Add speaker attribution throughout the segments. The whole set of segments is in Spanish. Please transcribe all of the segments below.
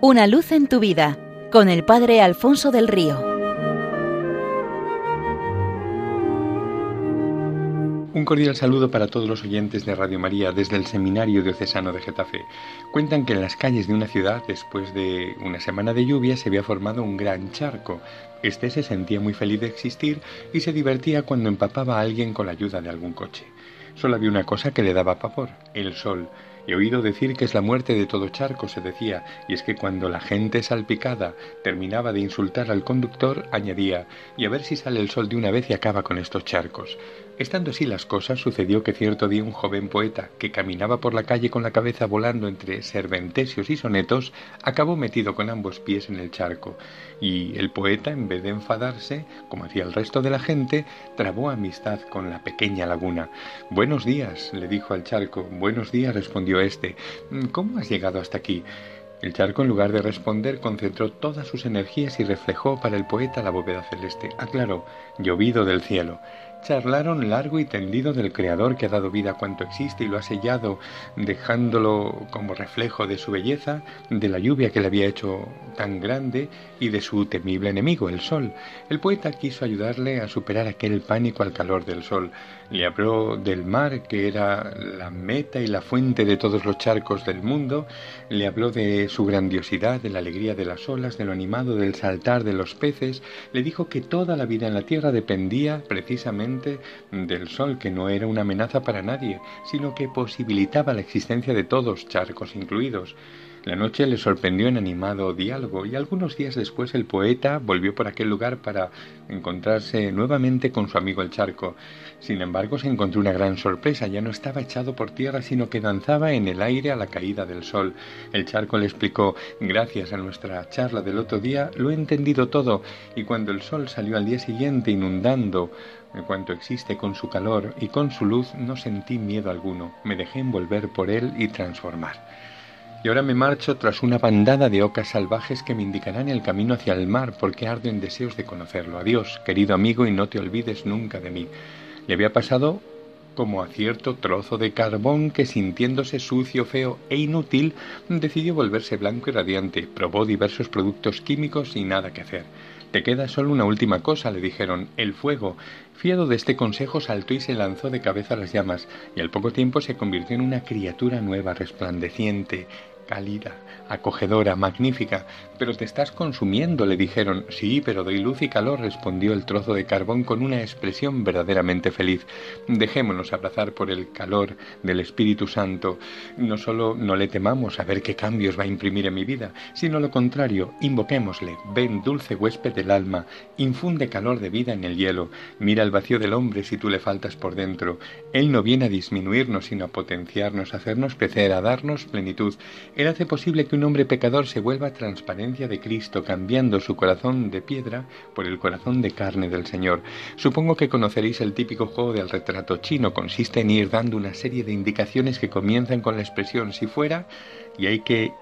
Speaker 1: Una luz en tu vida con el Padre Alfonso del Río.
Speaker 2: Un cordial saludo para todos los oyentes de Radio María desde el Seminario Diocesano de Getafe. Cuentan que en las calles de una ciudad, después de una semana de lluvia, se había formado un gran charco. Este se sentía muy feliz de existir y se divertía cuando empapaba a alguien con la ayuda de algún coche. Solo había una cosa que le daba pavor, el sol. He oído decir que es la muerte de todo charco, se decía, y es que cuando la gente salpicada terminaba de insultar al conductor, añadía, y a ver si sale el sol de una vez y acaba con estos charcos. Estando así las cosas, sucedió que cierto día un joven poeta, que caminaba por la calle con la cabeza volando entre serventesios y sonetos, acabó metido con ambos pies en el charco, y el poeta, en vez de enfadarse, como hacía el resto de la gente, trabó amistad con la pequeña laguna. Buenos días, le dijo al charco. Buenos días, respondió éste. ¿Cómo has llegado hasta aquí? El charco, en lugar de responder, concentró todas sus energías y reflejó para el poeta la bóveda celeste. Aclaró, llovido del cielo. Charlaron largo y tendido del Creador que ha dado vida a cuanto existe y lo ha sellado, dejándolo como reflejo de su belleza, de la lluvia que le había hecho tan grande y de su temible enemigo, el sol. El poeta quiso ayudarle a superar aquel pánico al calor del sol. Le habló del mar, que era la meta y la fuente de todos los charcos del mundo. Le habló de su grandiosidad, de la alegría de las olas, de lo animado del saltar de los peces. Le dijo que toda la vida en la tierra dependía precisamente del sol, que no era una amenaza para nadie, sino que posibilitaba la existencia de todos, charcos incluidos. La noche le sorprendió en animado diálogo y algunos días después el poeta volvió por aquel lugar para encontrarse nuevamente con su amigo el charco. Sin embargo, se encontró una gran sorpresa. Ya no estaba echado por tierra, sino que danzaba en el aire a la caída del sol. El charco le explicó, gracias a nuestra charla del otro día, lo he entendido todo, y cuando el sol salió al día siguiente inundando en cuanto existe con su calor y con su luz, no sentí miedo alguno, me dejé envolver por él y transformar. Y ahora me marcho tras una bandada de ocas salvajes que me indicarán el camino hacia el mar, porque ardo en deseos de conocerlo. Adiós, querido amigo, y no te olvides nunca de mí. Le había pasado como a cierto trozo de carbón que sintiéndose sucio, feo e inútil, decidió volverse blanco y radiante. Probó diversos productos químicos y nada que hacer. Te queda solo una última cosa, le dijeron, el fuego. Fiado de este consejo, saltó y se lanzó de cabeza a las llamas, y al poco tiempo se convirtió en una criatura nueva, resplandeciente, cálida, acogedora, magnífica. Pero te estás consumiendo, le dijeron. Sí, pero doy luz y calor, respondió el trozo de carbón con una expresión verdaderamente feliz. Dejémonos abrazar por el calor del Espíritu Santo. No solo no le temamos a ver qué cambios va a imprimir en mi vida, sino lo contrario, invoquémosle. Ven, dulce huésped del alma, infunde calor de vida en el hielo. Mira el vacío del hombre si tú le faltas por dentro. Él no viene a disminuirnos, sino a potenciarnos, a hacernos crecer, a darnos plenitud. Él hace posible que un hombre pecador se vuelva transparencia de Cristo, cambiando su corazón de piedra por el corazón de carne del Señor. Supongo que conoceréis el típico juego del retrato chino. Consiste en ir dando una serie de indicaciones que comienzan con la expresión si fuera y hay que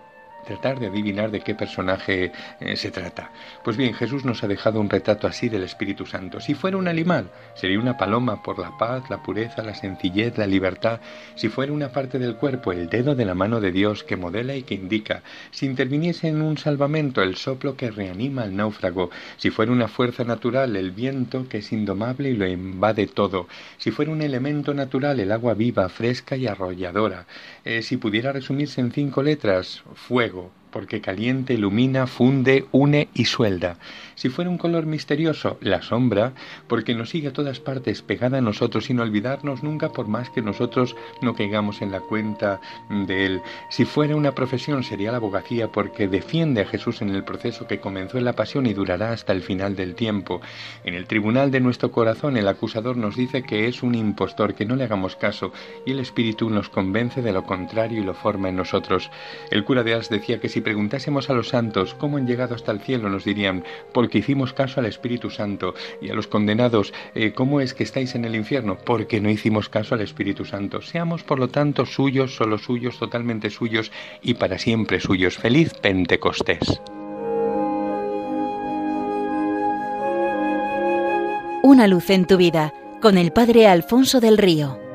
Speaker 2: tratar de adivinar de qué personaje eh, se trata. Pues bien, Jesús nos ha dejado un retrato así del Espíritu Santo. Si fuera un animal, sería una paloma por la paz, la pureza, la sencillez, la libertad. Si fuera una parte del cuerpo, el dedo de la mano de Dios que modela y que indica. Si interviniese en un salvamento, el soplo que reanima al náufrago. Si fuera una fuerza natural, el viento que es indomable y lo invade todo. Si fuera un elemento natural, el agua viva, fresca y arrolladora. Eh, si pudiera resumirse en cinco letras, fuego 되고 porque caliente, ilumina, funde, une y suelda. Si fuera un color misterioso, la sombra, porque nos sigue a todas partes pegada a nosotros sin olvidarnos nunca por más que nosotros no caigamos en la cuenta de él. Si fuera una profesión, sería la abogacía, porque defiende a Jesús en el proceso que comenzó en la pasión y durará hasta el final del tiempo. En el tribunal de nuestro corazón, el acusador nos dice que es un impostor, que no le hagamos caso, y el Espíritu nos convence de lo contrario y lo forma en nosotros. El cura de Ars decía que si preguntásemos a los santos cómo han llegado hasta el cielo, nos dirían, porque hicimos caso al Espíritu Santo, y a los condenados, eh, ¿cómo es que estáis en el infierno? Porque no hicimos caso al Espíritu Santo. Seamos, por lo tanto, suyos, solo suyos, totalmente suyos y para siempre suyos. Feliz Pentecostés.
Speaker 1: Una luz en tu vida, con el Padre Alfonso del Río.